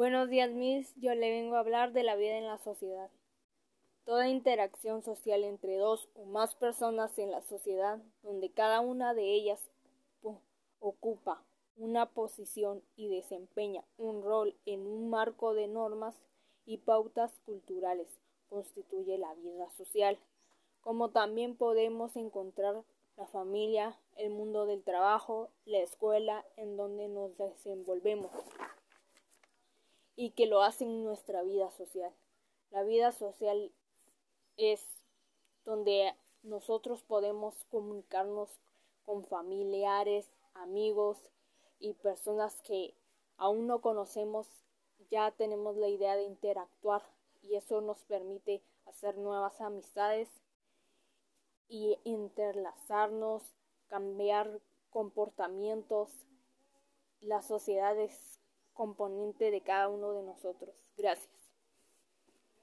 Buenos días, Miss. Yo le vengo a hablar de la vida en la sociedad. Toda interacción social entre dos o más personas en la sociedad, donde cada una de ellas ocupa una posición y desempeña un rol en un marco de normas y pautas culturales, constituye la vida social. Como también podemos encontrar la familia, el mundo del trabajo, la escuela en donde nos desenvolvemos y que lo hacen nuestra vida social. La vida social es donde nosotros podemos comunicarnos con familiares, amigos y personas que aún no conocemos, ya tenemos la idea de interactuar y eso nos permite hacer nuevas amistades y interlazarnos, cambiar comportamientos. La sociedad es componente de cada uno de nosotros. Gracias.